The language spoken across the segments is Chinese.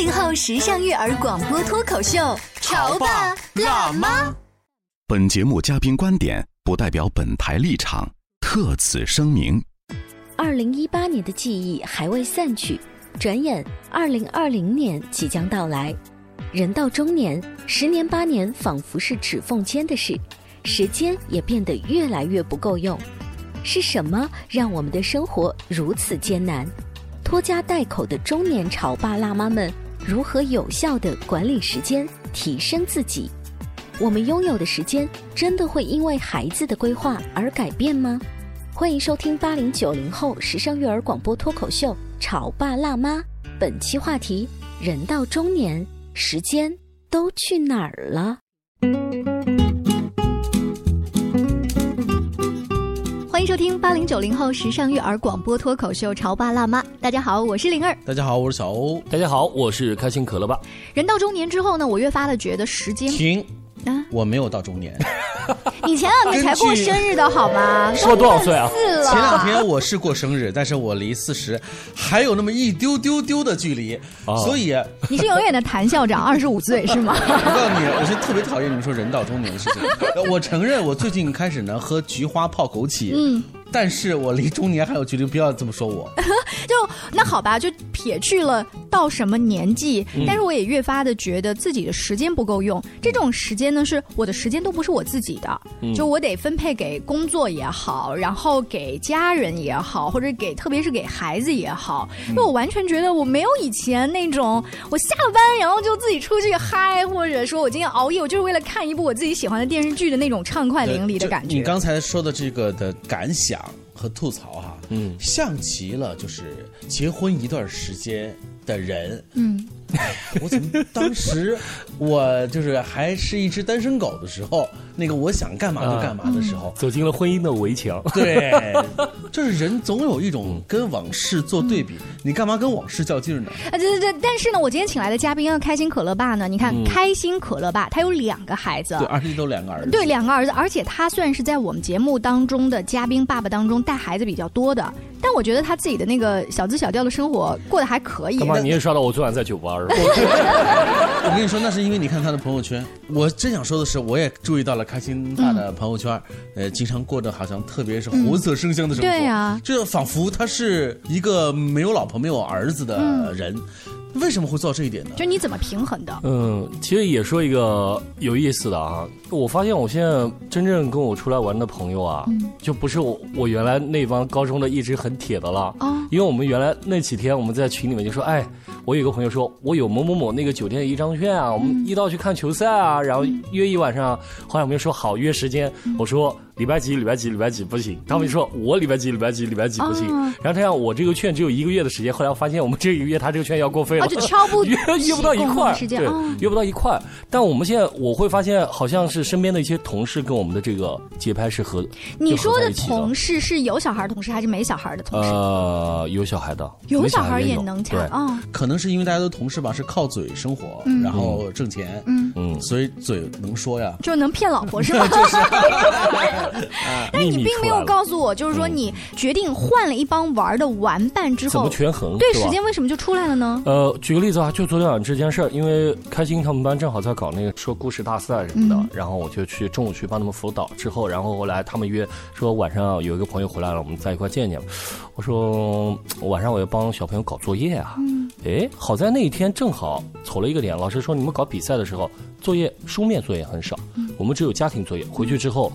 八零后时尚育儿广播脱口秀，潮爸辣妈。本节目嘉宾观点不代表本台立场，特此声明。二零一八年的记忆还未散去，转眼二零二零年即将到来。人到中年，十年八年仿佛是指缝间的事，时间也变得越来越不够用。是什么让我们的生活如此艰难？拖家带口的中年潮爸辣妈们如何有效的管理时间，提升自己？我们拥有的时间真的会因为孩子的规划而改变吗？欢迎收听八零九零后时尚育儿广播脱口秀《潮爸辣妈》，本期话题：人到中年，时间都去哪儿了？听八零九零后时尚育儿广播脱口秀《潮爸辣妈》。大家好，我是灵儿。大家好，我是小欧。大家好，我是开心可乐爸。人到中年之后呢，我越发的觉得时间停啊，我没有到中年。你前两天才过生日的好吗？说多少岁啊？四。前两天我是过生日，但是我离四十还有那么一丢丢丢的距离，所以你是永远的谭校长，二十五岁是吗？我告诉你，我是特别讨厌你们说人到中年的事情。我承认，我最近开始呢喝菊花泡枸杞，嗯，但是我离中年还有距离，不要这么说我。就那好吧，就撇去了到什么年纪，但是我也越发的觉得自己的时间不够用。这种时间呢，是我的时间都不是我自己的，就我得分配给工作也好，然后给家人也好，或者给特别是给孩子也好。因为我完全觉得我没有以前那种我下了班然后就自己出去嗨，或者说我今天熬夜，我就是为了看一部我自己喜欢的电视剧的那种畅快淋漓的感觉。你刚才说的这个的感想和吐槽哈，嗯，像极了就是结婚一段时间的人，嗯。我怎么当时我就是还是一只单身狗的时候，那个我想干嘛就干嘛的时候，走进了婚姻的围墙。对，就是人总有一种跟往事做对比，你干嘛跟往事较劲呢？啊，对对对，但是呢，我今天请来的嘉宾开心可乐爸呢，你看开心可乐爸他有两个孩子，对，而且都两个儿子，对，两个儿子，而且他算是在我们节目当中的嘉宾爸爸当中带孩子比较多的，但我觉得他自己的那个小资小调的生活过得还可以。干嘛？你也刷到我昨晚在酒吧是吧？我跟你说，那是因为你看他的朋友圈。我真想说的是，我也注意到了开心他的朋友圈，呃，经常过着好像特别是活色生香的生活。对呀，就仿佛他是一个没有老婆没有儿子的人。为什么会做到这一点呢？就你怎么平衡的？嗯，其实也说一个有意思的啊。我发现我现在真正跟我出来玩的朋友啊，就不是我我原来那帮高中的一直很铁的了啊。因为我们原来那几天我们在群里面就说，哎，我有个朋友说我有某某某那个酒店的一张券啊，我们一道去看球赛啊，然后约一晚上。后来我们又说好约时间，我说。礼拜几？礼拜几？礼拜几不行。他们就说我礼拜几？礼拜几？礼拜几不行。然后他让我这个券只有一个月的时间。后来我发现我们这一个月他这个券要过费了，就超不 约约不到一块对，约不到一块但我们现在我会发现，好像是身边的一些同事跟我们的这个节拍是合。你说的同事是有小孩的同事还是没小孩的同事？呃，有小孩的，有小孩也能抢啊。可能是因为大家都同事吧，是靠嘴生活，然后挣钱，嗯嗯，所以嘴能说呀，就能骗老婆是吧？就是。你并没有告诉我，就是说你决定换了一帮玩的玩伴之后，怎么权衡？对，时间为什么就出来了呢？呃，举个例子啊，就昨天晚上这件事儿，因为开心他们班正好在搞那个说故事大赛什么的，然后我就去中午去帮他们辅导，之后然后后来他们约说晚上有一个朋友回来了，我们在一块见见。我说晚上我要帮小朋友搞作业啊，哎，好在那一天正好瞅了一个点，老师说你们搞比赛的时候作业书面作业很少，我们只有家庭作业，回去之后。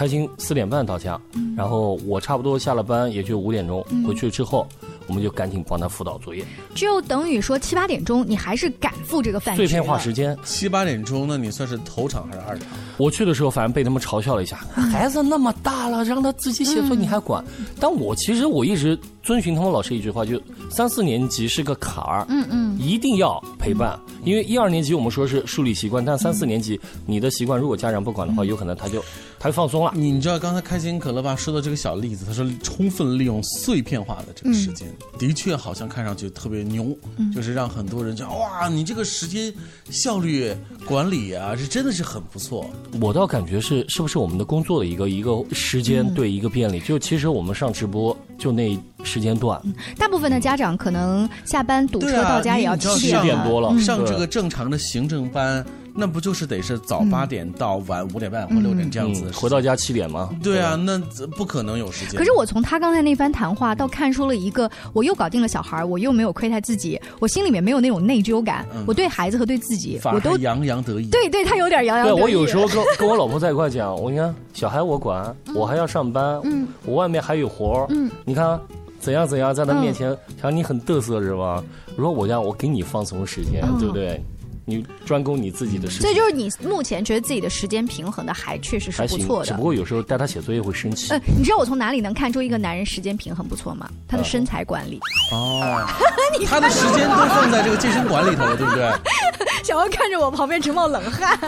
开心四点半到家，然后我差不多下了班也就五点钟回去之后。我们就赶紧帮他辅导作业，就等于说七八点钟，你还是赶赴这个饭碎片化时间。七八点钟，那你算是头场还是二场？我去的时候，反正被他们嘲笑了一下，孩子那么大了，让他自己写作业你还管？但我其实我一直遵循他们老师一句话，就三四年级是个坎儿，嗯嗯，一定要陪伴，因为一二年级我们说是树立习惯，但三四年级你的习惯如果家长不管的话，有可能他就他就放松了。你知道刚才开心可乐爸说的这个小例子，他说充分利用碎片化的这个时间。的确，好像看上去特别牛，就是让很多人讲哇，你这个时间效率管理啊，是真的是很不错。我倒感觉是，是不是我们的工作的一个一个时间对一个便利？就其实我们上直播就那时间段，大部分的家长可能下班堵车到家也要七点多了，上这个正常的行政班。那不就是得是早八点到晚五点半或六点这样子，回到家七点吗？对啊，那不可能有时间。可是我从他刚才那番谈话，到看出了一个，我又搞定了小孩，我又没有亏待自己，我心里面没有那种内疚感。我对孩子和对自己，我都洋洋得意。对对，他有点洋洋得意。我有时候跟跟我老婆在一块讲，我你看小孩我管，我还要上班，嗯，我外面还有活嗯，你看怎样怎样，在他面前，想你很嘚瑟是吧？如果我家我给你放松时间，对不对？你专攻你自己的事情，所以就是你目前觉得自己的时间平衡的还确实是不错的。只不过有时候带他写作业会生气。呃，你知道我从哪里能看出一个男人时间平衡不错吗？他的身材管理。哦，他的时间都放在这个健身馆里头了，对不对？小欧看着我旁边直冒冷汗。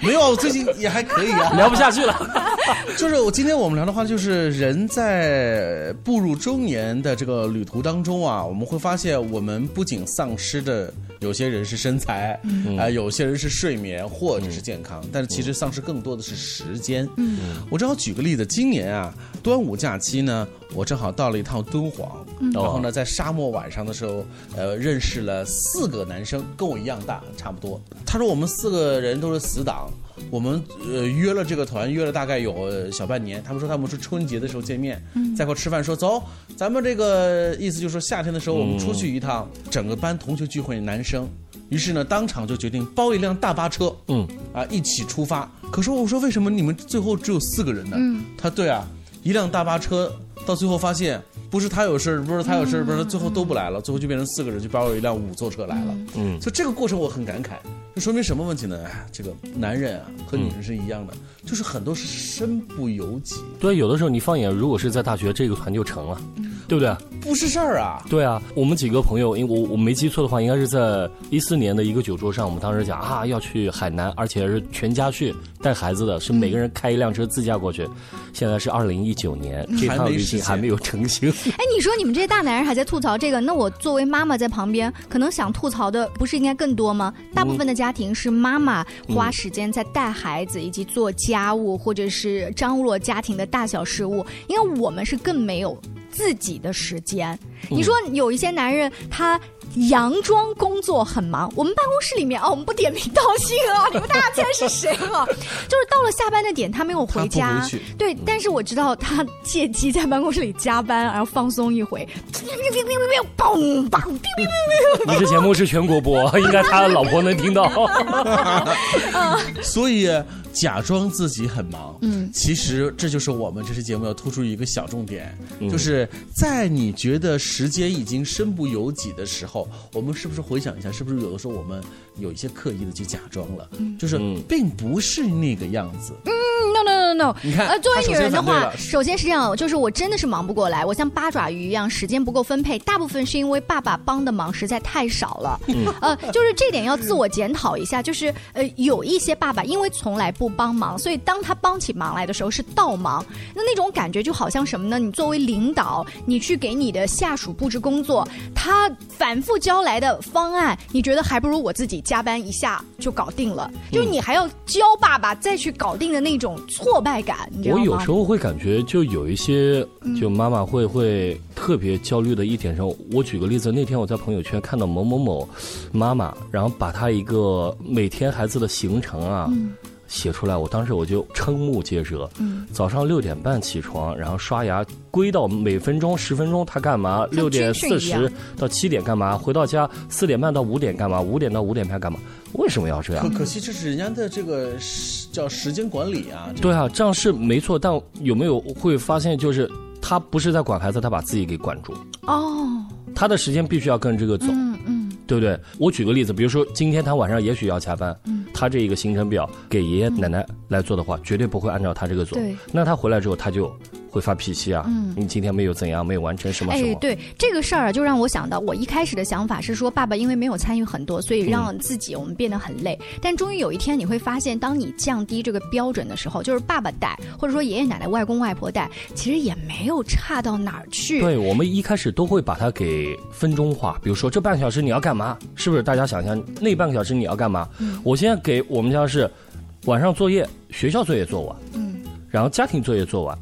没有，我最近也还可以啊，聊不下去了。就是我今天我们聊的话，就是人在步入中年的这个旅途当中啊，我们会发现，我们不仅丧失的有些人是身材，啊，有些人是睡眠或者是健康，但是其实丧失更多的是时间。嗯我正好举个例子，今年啊，端午假期呢，我正好到了一趟敦煌，然后呢，在沙漠晚上的时候，呃，认识了四个男生，跟我一样大，差不多。他说我们四个人都是死党。我们呃约了这个团，约了大概有小半年。他们说他们是春节的时候见面，在一块吃饭，说走，咱们这个意思就是说夏天的时候我们出去一趟，整个班同学聚会，男生。于是呢，当场就决定包一辆大巴车，嗯，啊一起出发。可是我说为什么你们最后只有四个人呢？嗯，他对啊，一辆大巴车到最后发现不是他有事儿，不是他有事儿，不是最后都不来了，最后就变成四个人就包了一辆五座车来了。嗯，所以这个过程我很感慨。这说明什么问题呢？这个男人啊，和女人是一样的，就是很多是身不由己。对，有的时候你放眼，如果是在大学，这个团就成了，对不对？不是事儿啊。对啊，我们几个朋友，因为我我没记错的话，应该是在一四年的一个酒桌上，我们当时讲啊，要去海南，而且是全家去，带孩子的，是每个人开一辆车自驾过去。现在是二零一九年，这趟旅行还没有成型。哎，你说你们这些大男人还在吐槽这个，那我作为妈妈在旁边，可能想吐槽的不是应该更多吗？大部分的。家庭是妈妈花时间在带孩子以及做家务，或者是张罗家庭的大小事务，因为我们是更没有自己的时间。你说有一些男人他。佯装工作很忙，我们办公室里面啊，我们不点名道姓啊，你们大家猜是谁啊？就是到了下班的点，他没有回家，对，但是我知道他借机在办公室里加班，然后放松一回。嘣嘣！你这节目是全国播，应该他老婆能听到。所以。假装自己很忙，嗯，其实这就是我们这期节目要突出一个小重点，就是在你觉得时间已经身不由己的时候，我们是不是回想一下，是不是有的时候我们有一些刻意的去假装了，就是并不是那个样子。嗯 no no no no，你看，呃，作为女人的话，首先是这样，就是我真的是忙不过来，我像八爪鱼一样，时间不够分配，大部分是因为爸爸帮的忙实在太少了，呃，就是这点要自我检讨一下，就是呃，有一些爸爸因为从来不帮忙，所以当他帮起忙来的时候是倒忙，那那种感觉就好像什么呢？你作为领导，你去给你的下属布置工作，他反复交来的方案，你觉得还不如我自己加班一下就搞定了，就是你还要教爸爸再去搞定的那种。挫败感，我有时候会感觉，就有一些，就妈妈会会特别焦虑的一点上。我举个例子，那天我在朋友圈看到某某某妈妈，然后把她一个每天孩子的行程啊。写出来，我当时我就瞠目结舌。嗯，早上六点半起床，然后刷牙，归到每分钟十分钟他干嘛？六点四十到七点干嘛？回到家四点半到五点干嘛？五点到五点半干嘛？为什么要这样？可可惜这是人家的这个叫时间管理啊。对啊，这样是没错，但有没有会发现就是他不是在管孩子，他把自己给管住。哦，他的时间必须要跟这个走。嗯嗯，对不对？我举个例子，比如说今天他晚上也许要加班。嗯。他这一个行程表给爷爷奶奶来做的话，绝对不会按照他这个做。那他回来之后，他就会发脾气啊。嗯，你今天没有怎样，没有完成什么什么。哎，对这个事儿啊，就让我想到，我一开始的想法是说，爸爸因为没有参与很多，所以让自己我们变得很累。但终于有一天，你会发现，当你降低这个标准的时候，就是爸爸带，或者说爷爷奶奶、外公外婆带，其实也没有差到哪儿去。对，我们一开始都会把它给分钟化，比如说这半个小时你要干嘛？是不是？大家想象那半个小时你要干嘛？嗯，我现在给我们家是。晚上作业，学校作业做完，嗯，然后家庭作业做完，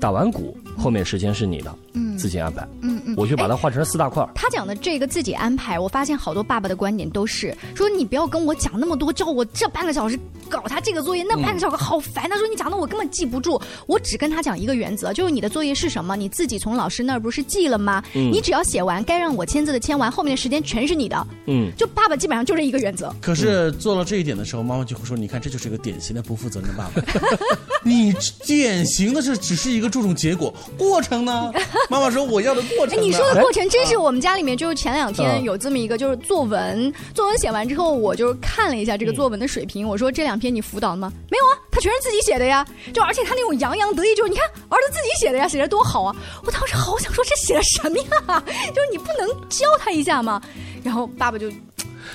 打完鼓，后面时间是你的，嗯，自己安排，嗯嗯，我就把它画成四大块。他讲的这个自己安排，我发现好多爸爸的观点都是说，你不要跟我讲那么多，叫我这半个小时。搞他这个作业，那半个小时好烦。他说你讲的我根本记不住，我只跟他讲一个原则，就是你的作业是什么，你自己从老师那儿不是记了吗？你只要写完，该让我签字的签完，后面的时间全是你的。嗯，就爸爸基本上就这一个原则。可是做到这一点的时候，妈妈就会说：“你看，这就是一个典型的不负责任的爸爸。你典型的是只是一个注重结果，过程呢？妈妈说我要的过程。你说的过程真是我们家里面，就是前两天有这么一个，就是作文，作文写完之后，我就看了一下这个作文的水平，我说这两。篇你辅导了吗？没有啊，他全是自己写的呀。就而且他那种洋洋得意，就是你看儿子自己写的呀，写的多好啊！我当时好想说这写的什么呀？就是你不能教他一下吗？然后爸爸就，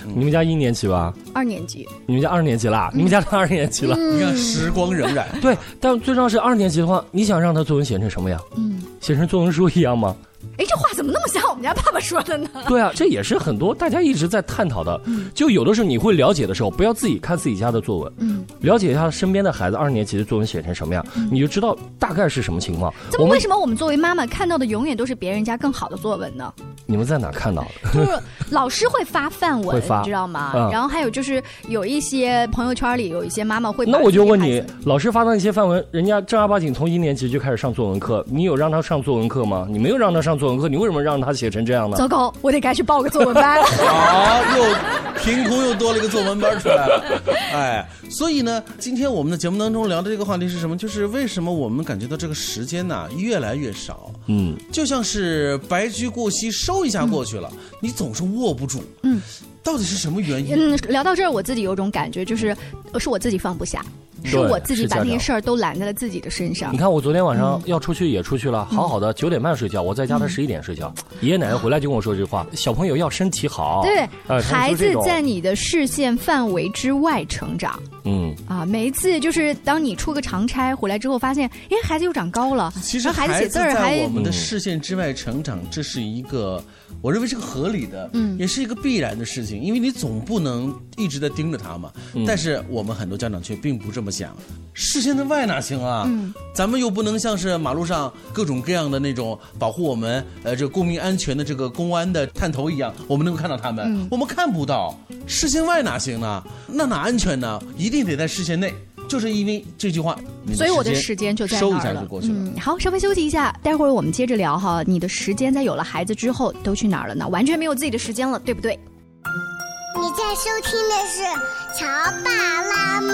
你们家一年级吧？二年级。你们家二年级啦？你们家二年级了？你看时光荏苒。对，但最重要是二年级的话，你想让他作文写成什么呀？嗯，写成作文书一样吗？哎，这话怎么那么们家爸爸说的呢？对啊，这也是很多大家一直在探讨的。就有的时候你会了解的时候，不要自己看自己家的作文，嗯，了解一下身边的孩子二年级的作文写成什么样，你就知道大概是什么情况。这么为什么我们作为妈妈看到的永远都是别人家更好的作文呢？你们在哪看到的？就是 老师会发范文，你知道吗？然后还有就是有一些朋友圈里有一些妈妈会。那我就问你，老师发的那些范文，人家正儿八经从一年级就开始上作文课，你有让他上作文课吗？你没有让他上作文课，你为什么让他写成这样的？糟糕，我得赶紧报个作文班。好，又 凭空又多了一个作文班出来了。哎，所以呢，今天我们的节目当中聊的这个话题是什么？就是为什么我们感觉到这个时间呢越来越少？嗯，就像是白驹过隙，收一下过去了，你总是握不住。嗯，到底是什么原因？嗯，聊到这儿，我自己有种感觉，就是是我自己放不下。是我自己把那些事儿都揽在了自己的身上。你看，我昨天晚上要出去也出去了，好好的九点半睡觉，我在家他十一点睡觉。爷爷奶奶回来就跟我说这句话：小朋友要身体好。对，孩子在你的视线范围之外成长。嗯啊，每一次就是当你出个长差回来之后，发现哎，孩子又长高了。其实孩子写字儿在我们的视线之外成长，这是一个。我认为是个合理的，嗯，也是一个必然的事情，因为你总不能一直在盯着他嘛。但是我们很多家长却并不这么想，视线的外哪行啊？嗯，咱们又不能像是马路上各种各样的那种保护我们呃这公民安全的这个公安的探头一样，我们能够看到他们，我们看不到，视线外哪行呢？那哪安全呢？一定得在视线内。就是因为这句话，所以我的时间就在那儿了。嗯，好，稍微休息一下，待会儿我们接着聊哈。你的时间在有了孩子之后都去哪儿了呢？完全没有自己的时间了，对不对？你在收听的是《乔爸拉妈》，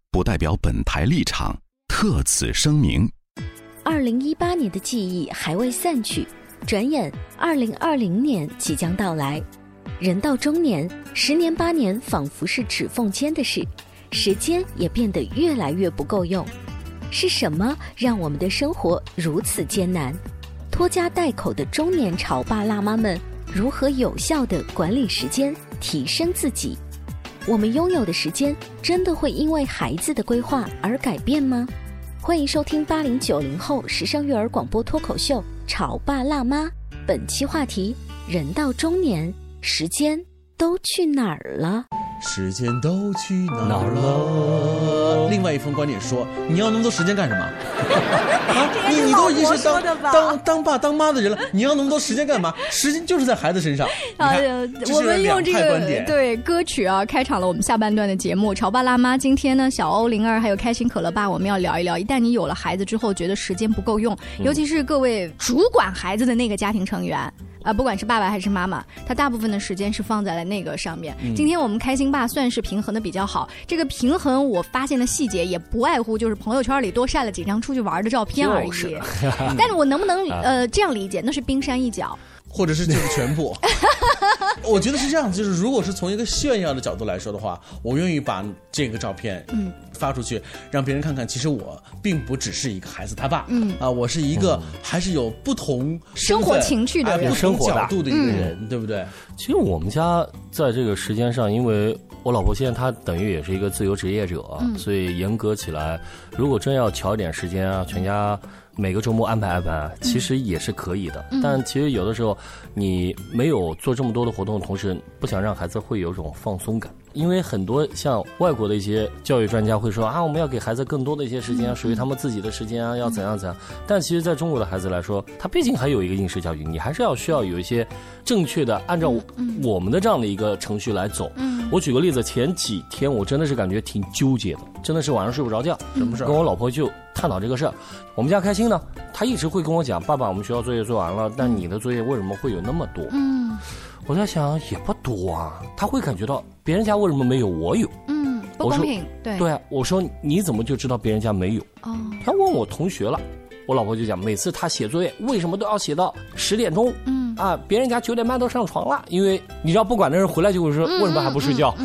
不代表本台立场，特此声明。二零一八年的记忆还未散去，转眼二零二零年即将到来。人到中年，十年八年仿佛是指缝间的事，时间也变得越来越不够用。是什么让我们的生活如此艰难？拖家带口的中年潮爸辣妈们如何有效地管理时间，提升自己？我们拥有的时间真的会因为孩子的规划而改变吗？欢迎收听八零九零后时尚育儿广播脱口秀《潮爸辣妈》，本期话题：人到中年，时间都去哪儿了？时间都去哪儿了？另外一封观点说：“你要那么多时间干什么？啊，你你都已经是当当当爸当妈的人了，你要那么多时间干嘛？时间就是在孩子身上。啊，我们用这个对歌曲啊，开场了我们下半段的节目。潮爸辣妈，今天呢，小欧、灵儿还有开心可乐爸，我们要聊一聊。一旦你有了孩子之后，觉得时间不够用，尤其是各位主管孩子的那个家庭成员。”啊，不管是爸爸还是妈妈，他大部分的时间是放在了那个上面。今天我们开心爸算是平衡的比较好。这个平衡我发现的细节也不外乎就是朋友圈里多晒了几张出去玩的照片而已。但是我能不能呃这样理解？那是冰山一角。或者是就是全部，我觉得是这样子。就是如果是从一个炫耀的角度来说的话，我愿意把这个照片嗯发出去，让别人看看，其实我并不只是一个孩子他爸，嗯啊，我是一个还是有不同生活情趣的人，不同角度的一个人，对不对？其实我们家在这个时间上，因为我老婆现在她等于也是一个自由职业者，所以严格起来，如果真要调一点时间啊，全家。每个周末安排安排，其实也是可以的。但其实有的时候，你没有做这么多的活动的同时，不想让孩子会有种放松感。因为很多像外国的一些教育专家会说啊，我们要给孩子更多的一些时间，属于他们自己的时间啊，要怎样怎样。但其实在中国的孩子来说，他毕竟还有一个应试教育，你还是要需要有一些正确的按照我们的这样的一个程序来走。我举个例子，前几天我真的是感觉挺纠结的，真的是晚上睡不着觉。什么事跟我老婆就探讨这个事儿。我们家开心呢，他一直会跟我讲，爸爸，我们学校作业做完了，但你的作业为什么会有那么多？嗯。我在想也不多啊，他会感觉到别人家为什么没有我有？嗯，不公平。对对啊，我说你怎么就知道别人家没有？哦，他问我同学了。我老婆就讲，每次他写作业，为什么都要写到十点钟？嗯啊，别人家九点半都上床了，因为你知道，不管那人回来就会说，为什么还不睡觉？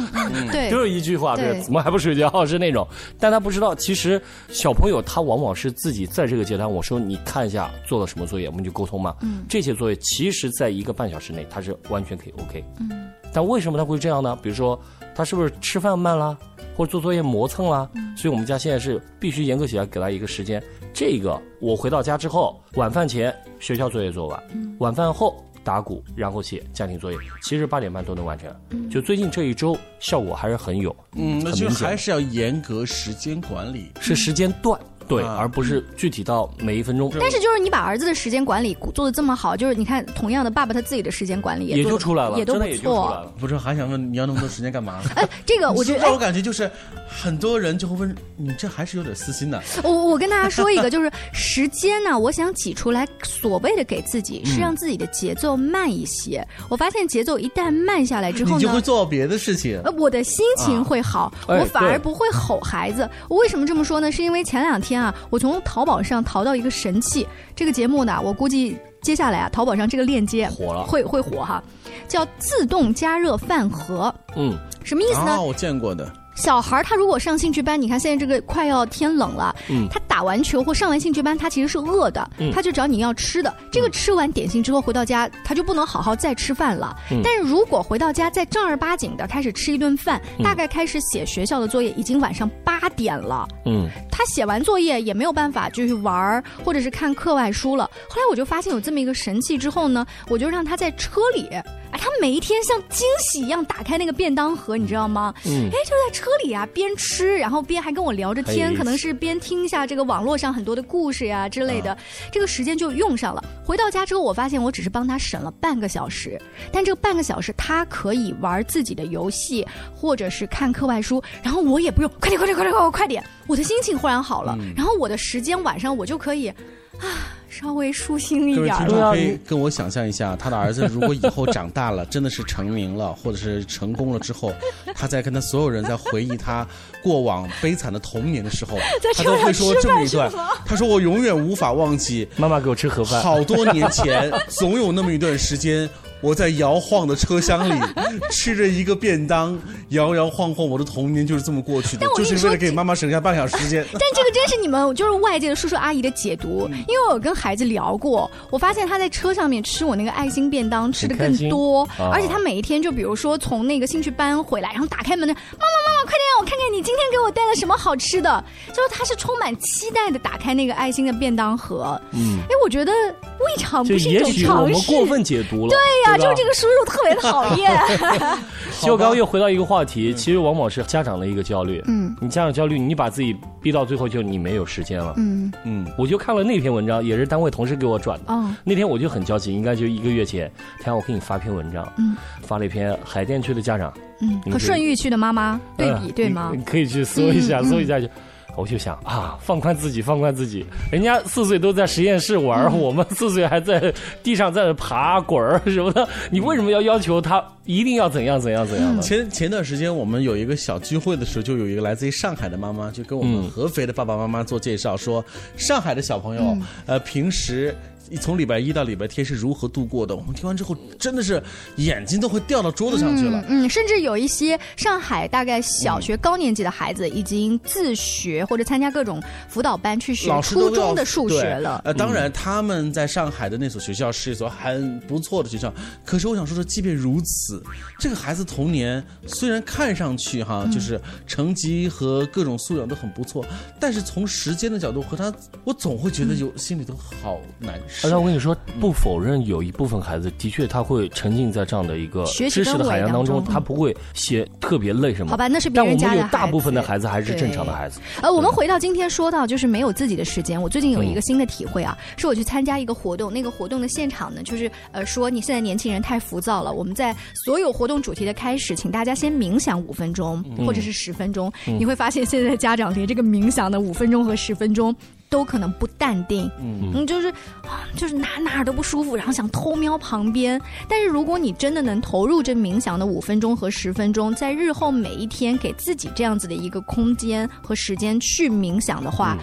对，就是一句话，对，怎么还不睡觉？是那种，但他不知道，其实小朋友他往往是自己在这个阶段，我说你看一下做了什么作业，我们就沟通嘛。嗯，这些作业其实在一个半小时内，他是完全可以 OK。嗯，但为什么他会这样呢？比如说，他是不是吃饭慢啦？或者做作业磨蹭了，所以我们家现在是必须严格起来给他一个时间。这个我回到家之后，晚饭前学校作业做完，晚饭后打鼓，然后写家庭作业，其实八点半都能完成。就最近这一周效果还是很有，嗯，那就还是要严格时间管理，是时间段。对，而不是具体到每一分钟。但是就是你把儿子的时间管理做的这么好，就是你看，同样的爸爸他自己的时间管理也就出来了，也都不错。不是还想问你要那么多时间干嘛？哎，这个我觉得让我感觉就是很多人就会问你，这还是有点私心的。我我跟大家说一个，就是时间呢，我想挤出来，所谓的给自己是让自己的节奏慢一些。我发现节奏一旦慢下来之后呢，你就会做别的事情。呃，我的心情会好，我反而不会吼孩子。我为什么这么说呢？是因为前两天啊，我从淘宝上淘到一个神器，这个节目呢，我估计接下来啊，淘宝上这个链接火了，会会火哈，叫自动加热饭盒。嗯，什么意思呢？我见过的。小孩他如果上兴趣班，你看现在这个快要天冷了，嗯，他打完球或上完兴趣班，他其实是饿的，嗯，他就找你要吃的。这个吃完点心之后回到家，他就不能好好再吃饭了。但是如果回到家再正儿八经的开始吃一顿饭，大概开始写学校的作业，已经晚上八点了，嗯，他写完作业也没有办法就去玩儿或者是看课外书了。后来我就发现有这么一个神器之后呢，我就让他在车里，哎，他每一天像惊喜一样打开那个便当盒，你知道吗？嗯，哎，就在车。车里啊，边吃然后边还跟我聊着天，可能是边听一下这个网络上很多的故事呀之类的，这个时间就用上了。回到家之后，我发现我只是帮他省了半个小时，但这个半个小时他可以玩自己的游戏，或者是看课外书，然后我也不用快点快点快点快点快点，我的心情忽然好了，然后我的时间晚上我就可以。啊。稍微舒心一点。各位听众可以跟我想象一下，他的儿子如果以后长大了，真的是成名了，或者是成功了之后，他在跟他所有人在回忆他过往悲惨的童年的时候，他都会说这么一段。他说：“我永远无法忘记妈妈给我吃盒饭。好多年前，总有那么一段时间。”我在摇晃的车厢里 吃着一个便当，摇摇晃晃，我的童年就是这么过去的，就是为了给妈妈省下半小时时间。但这个真是你们就是外界的叔叔阿姨的解读，因为我跟孩子聊过，我发现他在车上面吃我那个爱心便当吃的更多，而且他每一天就比如说从那个兴趣班回来，然后打开门的妈妈妈妈，快点让我看看你今天给我带了什么好吃的，就是他是充满期待的打开那个爱心的便当盒。嗯，哎，我觉得未尝不是一种尝试。过分解读了。对呀。就是这个叔叔特别讨厌。就刚刚又回到一个话题，其实往往是家长的一个焦虑。嗯，你家长焦虑，你把自己逼到最后，就你没有时间了。嗯嗯，我就看了那篇文章，也是单位同事给我转的。哦，那天我就很焦急，应该就一个月前，他让我给你发篇文章。嗯，发了一篇海淀区的家长，嗯，和顺义区的妈妈对比，对吗？你可以去搜一下，搜一下就。我就想啊，放宽自己，放宽自己。人家四岁都在实验室玩，我们四岁还在地上在爬滚儿什么的。你为什么要要求他一定要怎样怎样怎样呢？前前段时间我们有一个小聚会的时候，就有一个来自于上海的妈妈，就跟我们合肥的爸爸妈妈做介绍，说上海的小朋友，呃，平时。从礼拜一到礼拜天是如何度过的？我们听完之后，真的是眼睛都会掉到桌子上去了。嗯，甚至有一些上海大概小学高年级的孩子，已经自学或者参加各种辅导班去学初中的数学了。呃，当然他们在上海的那所学校是一所很不错的学校。可是我想说说，即便如此，这个孩子童年虽然看上去哈，就是成绩和各种素养都很不错，但是从时间的角度和他，我总会觉得有心里头好难受。而且我跟你说，不否认有一部分孩子的确他会沉浸在这样的一个知识的海洋当中，他不会写特别累什么。好吧，那是别人家的但我们有大部分的孩子还是正常的孩子。呃，我们回到今天说到就是没有自己的时间。我最近有一个新的体会啊，是我去参加一个活动，那个活动的现场呢，就是呃说你现在年轻人太浮躁了，我们在所有活动主题的开始，请大家先冥想五分钟或者是十分钟。你会发现现在的家长连这个冥想的五分钟和十分钟。都可能不淡定，嗯，就是，就是哪哪都不舒服，然后想偷瞄旁边。但是如果你真的能投入这冥想的五分钟和十分钟，在日后每一天给自己这样子的一个空间和时间去冥想的话，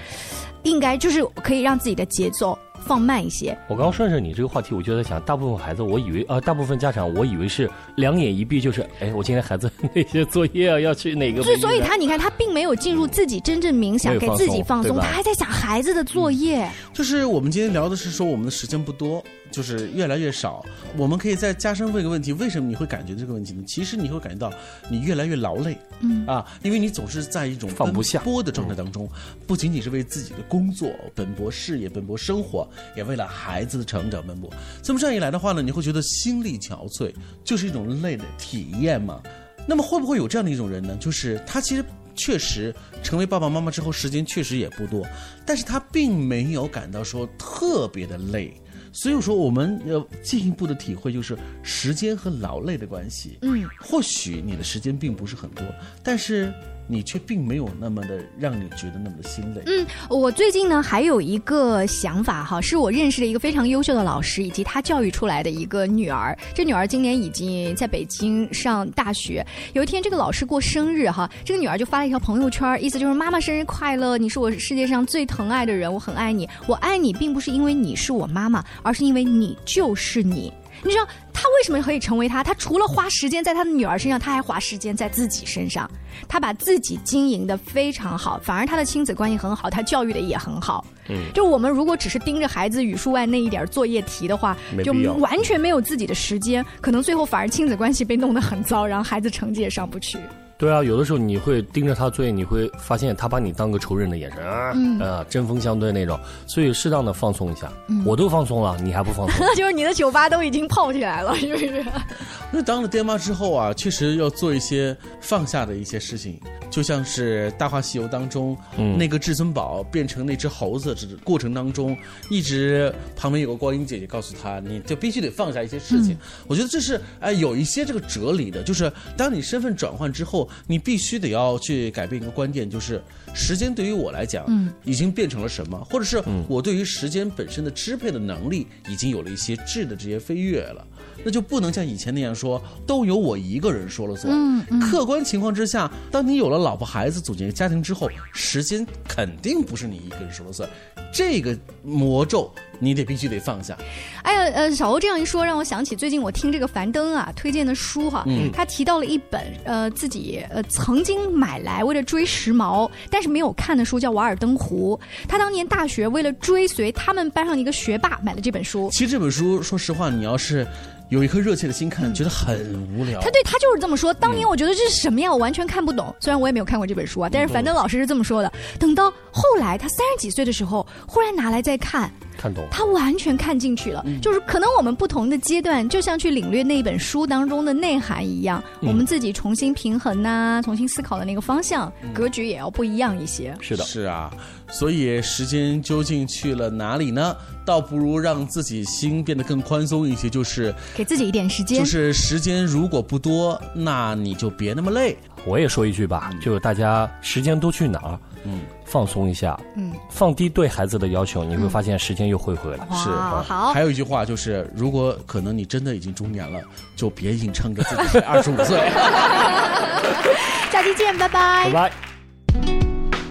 应该就是可以让自己的节奏。放慢一些。我刚刚顺着你这个话题，我就在想，大部分孩子，我以为啊，大部分家长，我以为是两眼一闭就是，哎，我今天孩子那些作业啊，要去哪个？所以，所以他你看，他并没有进入自己真正冥想，给自己放松，他还在想孩子的作业。就是我们今天聊的是说，我们的时间不多。就是越来越少，我们可以再加深问一个问题：为什么你会感觉这个问题呢？其实你会感觉到你越来越劳累，嗯啊，因为你总是在一种放不下波的状态当中，不仅仅是为自己的工作奔波、事业奔波、生活，也为了孩子的成长奔波。这么这样一来的话呢，你会觉得心力憔悴，就是一种累的体验嘛？那么会不会有这样的一种人呢？就是他其实确实成为爸爸妈妈之后，时间确实也不多，但是他并没有感到说特别的累。所以说，我们要进一步的体会，就是时间和劳累的关系。嗯，或许你的时间并不是很多，但是。你却并没有那么的让你觉得那么的心累。嗯，我最近呢还有一个想法哈，是我认识的一个非常优秀的老师，以及他教育出来的一个女儿。这女儿今年已经在北京上大学。有一天，这个老师过生日哈，这个女儿就发了一条朋友圈，意思就是妈妈生日快乐，你是我世界上最疼爱的人，我很爱你。我爱你并不是因为你是我妈妈，而是因为你就是你。你知道他为什么可以成为他？他除了花时间在他的女儿身上，他还花时间在自己身上。他把自己经营的非常好，反而他的亲子关系很好，他教育的也很好。嗯，就我们如果只是盯着孩子语数外那一点作业题的话，就完全没有自己的时间，可能最后反而亲子关系被弄得很糟，然后孩子成绩也上不去。对啊，有的时候你会盯着他作业，你会发现他把你当个仇人的眼神啊，呃，针锋相对那种。所以适当的放松一下，我都放松了，你还不放松？就是你的酒吧都已经泡起来了，是不是？那当了爹妈之后啊，确实要做一些放下的一些事情，就像是《大话西游》当中那个至尊宝变成那只猴子这过程当中，一直旁边有个光阴姐姐告诉他，你就必须得放下一些事情。我觉得这是哎有一些这个哲理的，就是当你身份转换之后。你必须得要去改变一个观念，就是时间对于我来讲，嗯，已经变成了什么，或者是我对于时间本身的支配的能力已经有了一些质的这些飞跃了。那就不能像以前那样说，都由我一个人说了算。嗯，客观情况之下，当你有了老婆孩子，组建家庭之后，时间肯定不是你一个人说了算。这个魔咒你得必须得放下。哎呀，呃，小欧这样一说，让我想起最近我听这个樊登啊推荐的书哈，他提到了一本呃自己呃曾经买来为了追时髦，但是没有看的书，叫《瓦尔登湖》。他当年大学为了追随他们班上的一个学霸买了这本书。其实这本书，说实话，你要是。有一颗热切的心看，觉得很无聊。他对他就是这么说。当年我觉得这是什么呀？我完全看不懂。虽然我也没有看过这本书啊，但是樊登老师是这么说的。等到后来他三十几岁的时候，忽然拿来再看。看懂，他完全看进去了。就是可能我们不同的阶段，就像去领略那本书当中的内涵一样，我们自己重新平衡呐，重新思考的那个方向，格局也要不一样一些。是的，是啊。所以时间究竟去了哪里呢？倒不如让自己心变得更宽松一些，就是给自己一点时间。就是时间如果不多，那你就别那么累。我也说一句吧，就是大家时间都去哪儿？嗯，放松一下，嗯，放低对孩子的要求，你会发现时间又会回来。是，好。还有一句话就是，如果可能你真的已经中年了，就别硬撑着自己 二十五岁。下期见，拜拜。拜拜。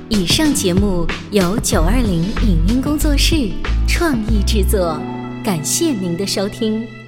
以上节目由九二零影音工作室创意制作，感谢您的收听。